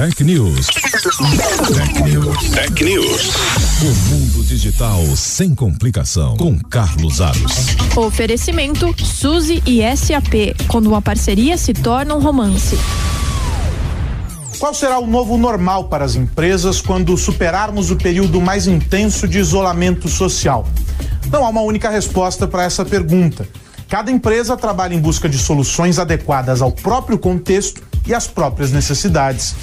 Tech News. Tech News. Tech News. O mundo digital sem complicação. Com Carlos Aros. Oferecimento Suzy e SAP. Quando uma parceria se torna um romance. Qual será o novo normal para as empresas quando superarmos o período mais intenso de isolamento social? Não há uma única resposta para essa pergunta. Cada empresa trabalha em busca de soluções adequadas ao próprio contexto e às próprias necessidades.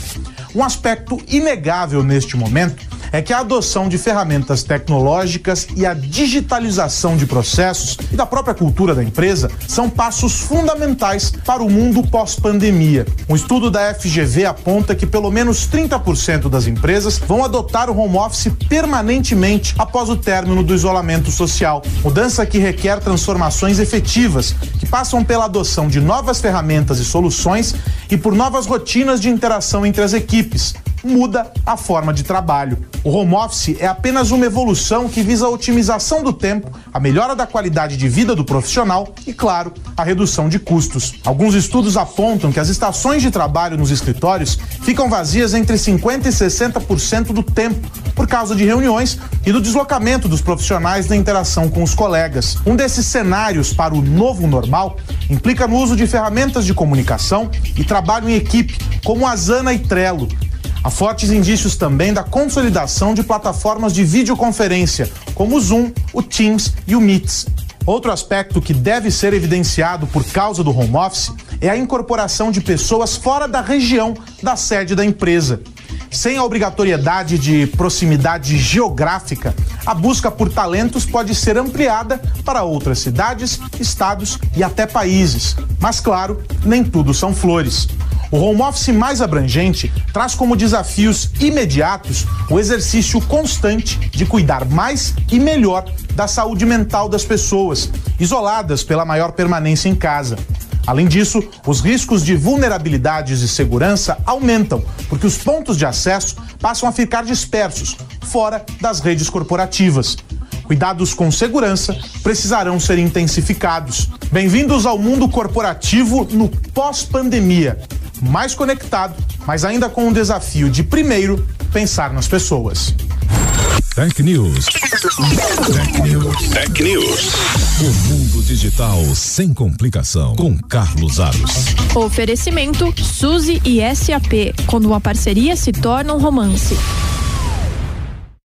Um aspecto inegável neste momento é que a adoção de ferramentas tecnológicas e a digitalização de processos e da própria cultura da empresa são passos fundamentais para o mundo pós-pandemia. Um estudo da FGV aponta que pelo menos 30% das empresas vão adotar o home office permanentemente após o término do isolamento social. Mudança que requer transformações efetivas, passam pela adoção de novas ferramentas e soluções e por novas rotinas de interação entre as equipes muda a forma de trabalho. O home office é apenas uma evolução que visa a otimização do tempo, a melhora da qualidade de vida do profissional e, claro, a redução de custos. Alguns estudos apontam que as estações de trabalho nos escritórios ficam vazias entre 50% e 60% do tempo, por causa de reuniões e do deslocamento dos profissionais na interação com os colegas. Um desses cenários para o novo normal implica no uso de ferramentas de comunicação e trabalho em equipe, como a Asana e Trello. Há fortes indícios também da consolidação de plataformas de videoconferência, como o Zoom, o Teams e o Meets. Outro aspecto que deve ser evidenciado por causa do home office é a incorporação de pessoas fora da região da sede da empresa. Sem a obrigatoriedade de proximidade geográfica, a busca por talentos pode ser ampliada para outras cidades, estados e até países. Mas, claro, nem tudo são flores. O home office mais abrangente traz como desafios imediatos o exercício constante de cuidar mais e melhor da saúde mental das pessoas, isoladas pela maior permanência em casa. Além disso, os riscos de vulnerabilidades e segurança aumentam, porque os pontos de acesso passam a ficar dispersos, fora das redes corporativas. Cuidados com segurança precisarão ser intensificados. Bem-vindos ao mundo corporativo no pós-pandemia mais conectado, mas ainda com o desafio de, primeiro, pensar nas pessoas. Tech News. Tech News. Tech News. O mundo digital sem complicação. Com Carlos Aros. Oferecimento Suzy e SAP. Quando uma parceria se torna um romance.